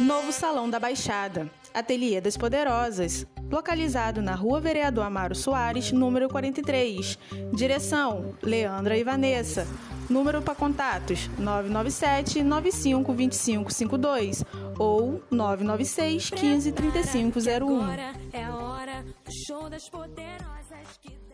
Novo Salão da Baixada, Ateliê das Poderosas, localizado na Rua Vereador Amaro Soares, número 43. Direção: Leandra e Vanessa. Número para contatos: 997 95 25 ou 996 153501. Agora é a hora do show das poderosas que